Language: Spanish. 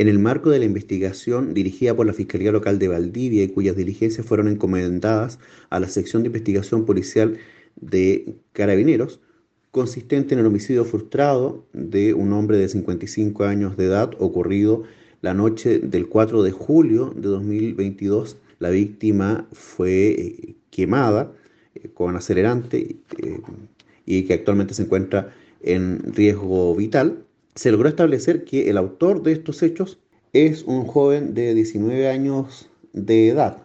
En el marco de la investigación dirigida por la Fiscalía Local de Valdivia y cuyas diligencias fueron encomendadas a la sección de investigación policial de Carabineros, consistente en el homicidio frustrado de un hombre de 55 años de edad ocurrido la noche del 4 de julio de 2022. La víctima fue eh, quemada eh, con acelerante eh, y que actualmente se encuentra en riesgo vital. Se logró establecer que el autor de estos hechos es un joven de 19 años de edad,